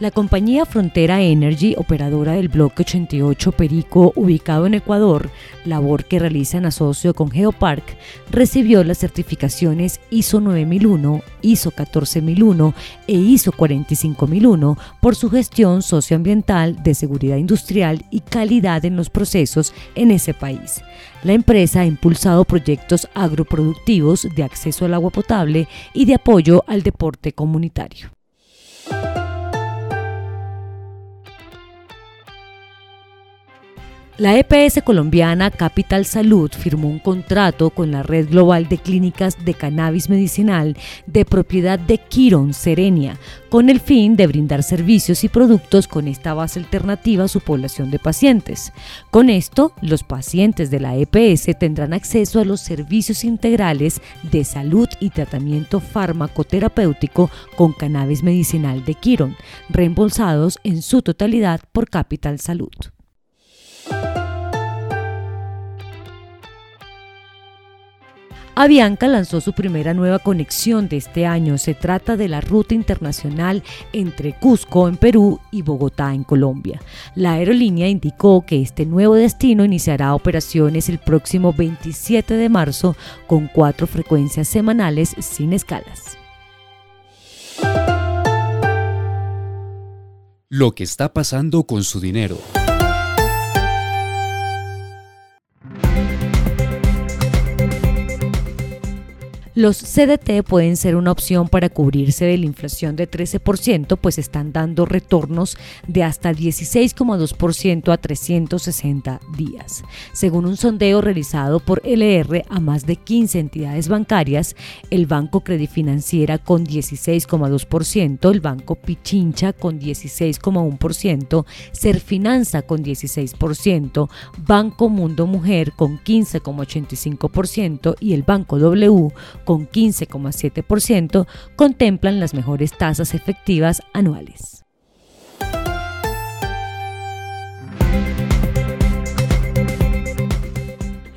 La compañía Frontera Energy, operadora del bloque 88 Perico, ubicado en Ecuador, labor que realiza en asocio con Geopark, recibió las certificaciones ISO 9001, ISO 14001 e ISO 45001 por su gestión socioambiental de seguridad industrial y calidad en los procesos en ese país. La empresa ha impulsado proyectos agroproductivos de acceso al agua potable y de apoyo al deporte comunitario. La EPS colombiana Capital Salud firmó un contrato con la Red Global de Clínicas de Cannabis Medicinal de propiedad de Quiron Serenia, con el fin de brindar servicios y productos con esta base alternativa a su población de pacientes. Con esto, los pacientes de la EPS tendrán acceso a los servicios integrales de salud y tratamiento farmacoterapéutico con cannabis medicinal de Quiron, reembolsados en su totalidad por Capital Salud. Avianca lanzó su primera nueva conexión de este año. Se trata de la ruta internacional entre Cusco en Perú y Bogotá en Colombia. La aerolínea indicó que este nuevo destino iniciará operaciones el próximo 27 de marzo con cuatro frecuencias semanales sin escalas. Lo que está pasando con su dinero. Los CDT pueden ser una opción para cubrirse de la inflación de 13%, pues están dando retornos de hasta 16,2% a 360 días. Según un sondeo realizado por LR a más de 15 entidades bancarias, el Banco Credifinanciera con 16,2%, el Banco Pichincha con 16,1%, Serfinanza con 16%, Banco Mundo Mujer con 15,85% y el Banco W con 15,7%, contemplan las mejores tasas efectivas anuales.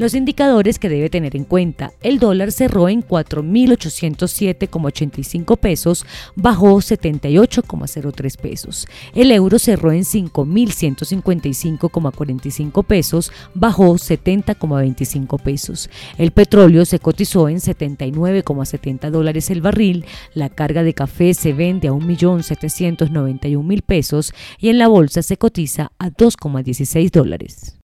Los indicadores que debe tener en cuenta. El dólar cerró en 4.807,85 pesos, bajó 78,03 pesos. El euro cerró en 5.155,45 pesos, bajó 70,25 pesos. El petróleo se cotizó en 79,70 dólares el barril. La carga de café se vende a 1.791.000 pesos y en la bolsa se cotiza a 2,16 dólares.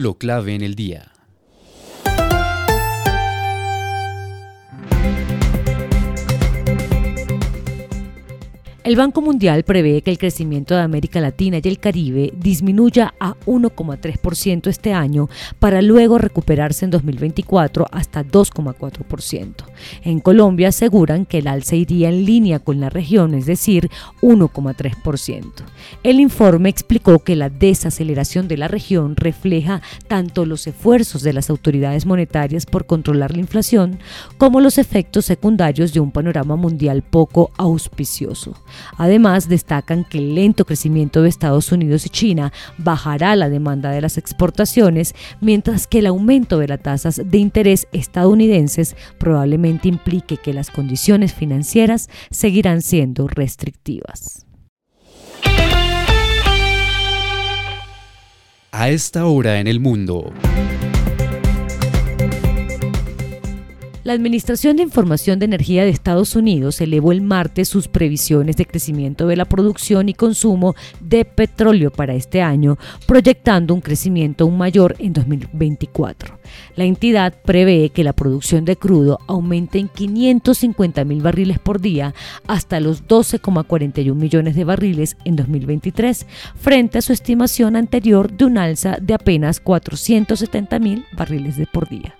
Lo clave en el día. El Banco Mundial prevé que el crecimiento de América Latina y el Caribe disminuya a 1,3% este año para luego recuperarse en 2024 hasta 2,4%. En Colombia aseguran que el alza iría en línea con la región, es decir, 1,3%. El informe explicó que la desaceleración de la región refleja tanto los esfuerzos de las autoridades monetarias por controlar la inflación como los efectos secundarios de un panorama mundial poco auspicioso. Además, destacan que el lento crecimiento de Estados Unidos y China bajará la demanda de las exportaciones, mientras que el aumento de las tasas de interés estadounidenses probablemente implique que las condiciones financieras seguirán siendo restrictivas. A esta hora en el mundo. La Administración de Información de Energía de Estados Unidos elevó el martes sus previsiones de crecimiento de la producción y consumo de petróleo para este año, proyectando un crecimiento aún mayor en 2024. La entidad prevé que la producción de crudo aumente en 550 mil barriles por día hasta los 12,41 millones de barriles en 2023, frente a su estimación anterior de un alza de apenas 470 mil barriles de por día.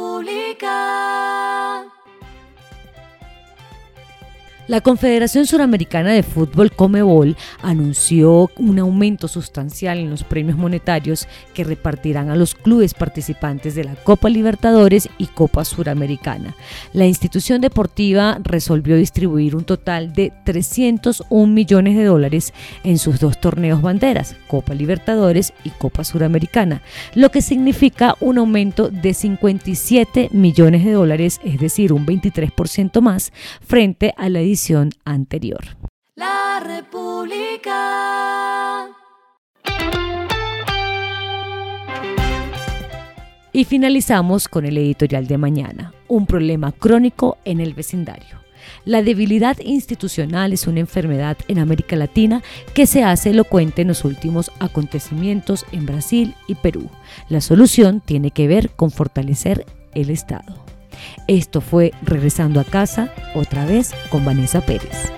La Confederación Suramericana de Fútbol Comebol anunció un aumento sustancial en los premios monetarios que repartirán a los clubes participantes de la Copa Libertadores y Copa Suramericana. La institución deportiva resolvió distribuir un total de 301 millones de dólares en sus dos torneos banderas, Copa Libertadores y Copa Suramericana, lo que significa un aumento de 57 millones de dólares, es decir, un 23% más frente a la edición anterior. La República. Y finalizamos con el editorial de mañana, un problema crónico en el vecindario. La debilidad institucional es una enfermedad en América Latina que se hace elocuente en los últimos acontecimientos en Brasil y Perú. La solución tiene que ver con fortalecer el Estado. Esto fue Regresando a casa, otra vez con Vanessa Pérez.